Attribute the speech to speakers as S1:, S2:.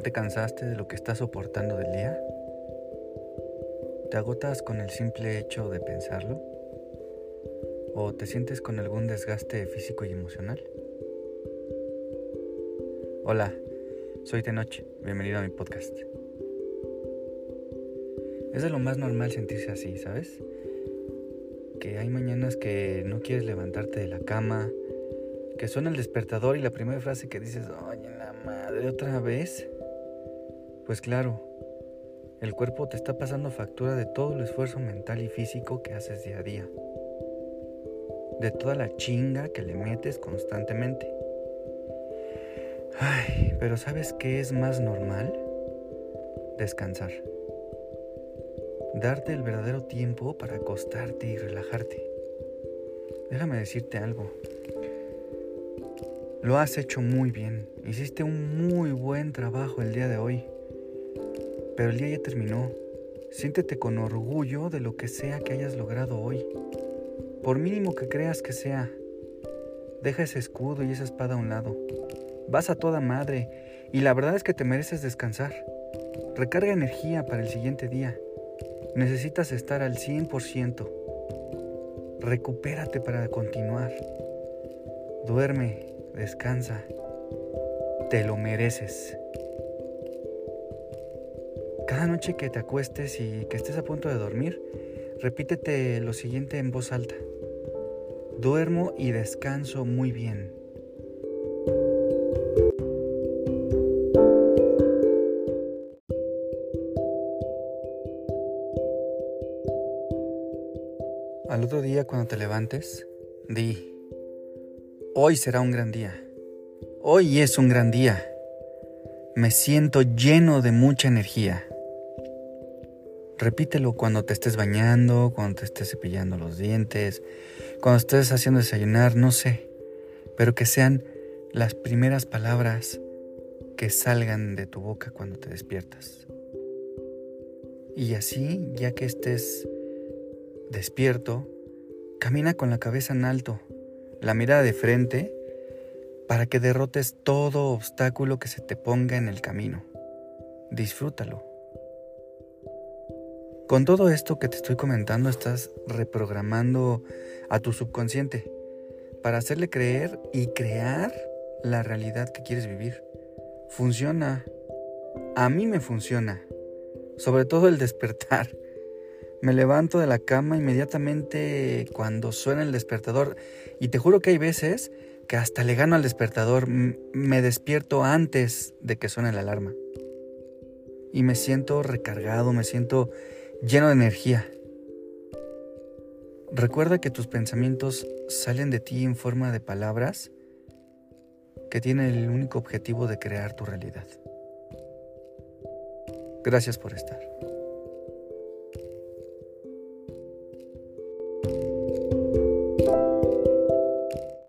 S1: te cansaste de lo que estás soportando del día? ¿Te agotas con el simple hecho de pensarlo? ¿O te sientes con algún desgaste físico y emocional? Hola, soy Tenoche, bienvenido a mi podcast. Es de lo más normal sentirse así, ¿sabes? Que hay mañanas que no quieres levantarte de la cama, que suena el despertador y la primera frase que dices, oye, la madre, otra vez. Pues claro, el cuerpo te está pasando factura de todo el esfuerzo mental y físico que haces día a día. De toda la chinga que le metes constantemente. Ay, pero ¿sabes qué es más normal? Descansar. Darte el verdadero tiempo para acostarte y relajarte. Déjame decirte algo. Lo has hecho muy bien. Hiciste un muy buen trabajo el día de hoy. Pero el día ya terminó. Siéntete con orgullo de lo que sea que hayas logrado hoy. Por mínimo que creas que sea. Deja ese escudo y esa espada a un lado. Vas a toda madre y la verdad es que te mereces descansar. Recarga energía para el siguiente día. Necesitas estar al 100%. Recupérate para continuar. Duerme, descansa. Te lo mereces. Cada noche que te acuestes y que estés a punto de dormir, repítete lo siguiente en voz alta. Duermo y descanso muy bien. Al otro día cuando te levantes, di, hoy será un gran día. Hoy es un gran día. Me siento lleno de mucha energía. Repítelo cuando te estés bañando, cuando te estés cepillando los dientes, cuando estés haciendo desayunar, no sé, pero que sean las primeras palabras que salgan de tu boca cuando te despiertas. Y así, ya que estés despierto, camina con la cabeza en alto, la mirada de frente, para que derrotes todo obstáculo que se te ponga en el camino. Disfrútalo. Con todo esto que te estoy comentando, estás reprogramando a tu subconsciente para hacerle creer y crear la realidad que quieres vivir. Funciona. A mí me funciona. Sobre todo el despertar. Me levanto de la cama inmediatamente cuando suena el despertador y te juro que hay veces que hasta le gano al despertador, me despierto antes de que suene la alarma. Y me siento recargado, me siento lleno de energía. Recuerda que tus pensamientos salen de ti en forma de palabras que tienen el único objetivo de crear tu realidad. Gracias por estar.